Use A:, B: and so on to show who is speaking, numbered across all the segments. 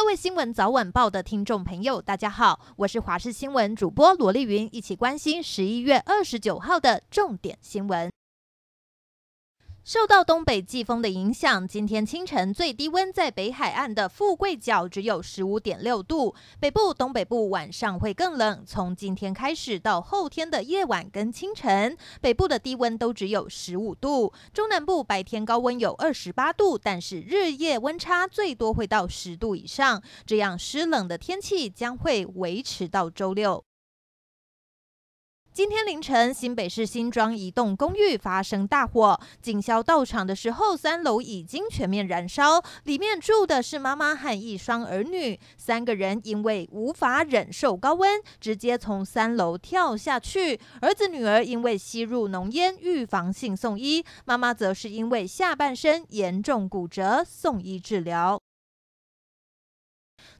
A: 各位新闻早晚报的听众朋友，大家好，我是华视新闻主播罗丽云，一起关心十一月二十九号的重点新闻。受到东北季风的影响，今天清晨最低温在北海岸的富贵角只有十五点六度，北部、东北部晚上会更冷。从今天开始到后天的夜晚跟清晨，北部的低温都只有十五度，中南部白天高温有二十八度，但是日夜温差最多会到十度以上。这样湿冷的天气将会维持到周六。今天凌晨，新北市新庄一栋公寓发生大火，警消到场的时候，三楼已经全面燃烧，里面住的是妈妈和一双儿女，三个人因为无法忍受高温，直接从三楼跳下去。儿子女儿因为吸入浓烟，预防性送医，妈妈则是因为下半身严重骨折，送医治疗。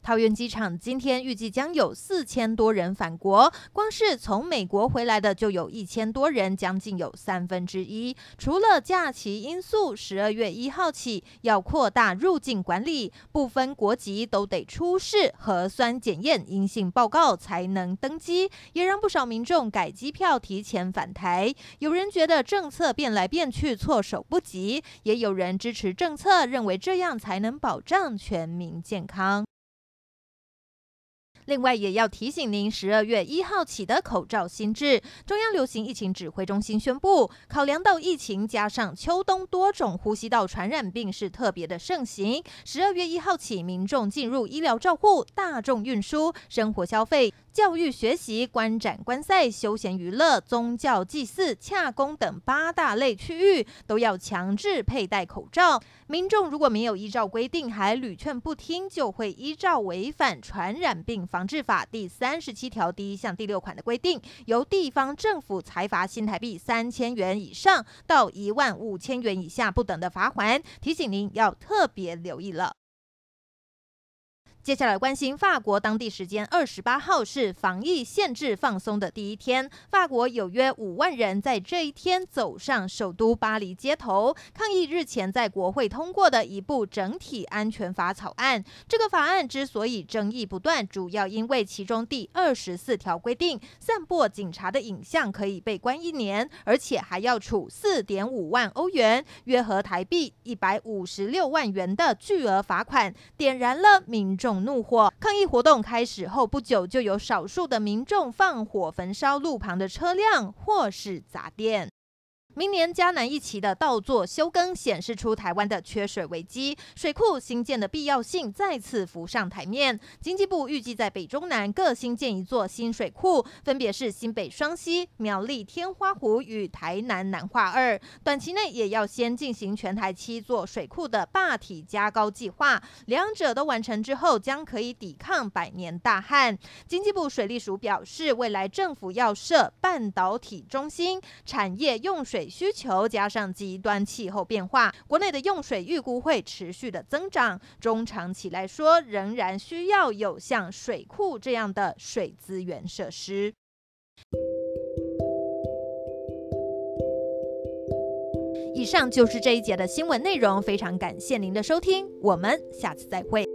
A: 桃园机场今天预计将有四千多人返国，光是从美国回来的就有一千多人，将近有三分之一。除了假期因素，十二月一号起要扩大入境管理，不分国籍都得出示核酸检验阴性报告才能登机，也让不少民众改机票提前返台。有人觉得政策变来变去措手不及，也有人支持政策，认为这样才能保障全民健康。另外，也要提醒您，十二月一号起的口罩新制，中央流行疫情指挥中心宣布，考量到疫情加上秋冬多种呼吸道传染病是特别的盛行，十二月一号起，民众进入医疗照护、大众运输、生活消费。教育学习、观展观赛、休闲娱乐、宗教祭祀、洽公等八大类区域都要强制佩戴口罩。民众如果没有依照规定还屡劝不听，就会依照违反《传染病防治法》第三十七条第一项第六款的规定，由地方政府裁罚新台币三千元以上到一万五千元以下不等的罚锾。提醒您要特别留意了。接下来关心法国当地时间二十八号是防疫限制放松的第一天，法国有约五万人在这一天走上首都巴黎街头，抗议日前在国会通过的一部整体安全法草案。这个法案之所以争议不断，主要因为其中第二十四条规定，散播警察的影像可以被关一年，而且还要处四点五万欧元（约合台币一百五十六万元）的巨额罚款，点燃了民众。怒火抗议活动开始后不久，就有少数的民众放火焚烧路旁的车辆或是砸店。明年嘉南一期的稻作休耕显示出台湾的缺水危机，水库新建的必要性再次浮上台面。经济部预计在北中南各新建一座新水库，分别是新北双溪、苗栗天花湖与台南南化二。短期内也要先进行全台七座水库的坝体加高计划，两者都完成之后，将可以抵抗百年大旱。经济部水利署表示，未来政府要设半导体中心，产业用水水。需求加上极端气候变化，国内的用水预估会持续的增长。中长期来说，仍然需要有像水库这样的水资源设施。以上就是这一节的新闻内容，非常感谢您的收听，我们下次再会。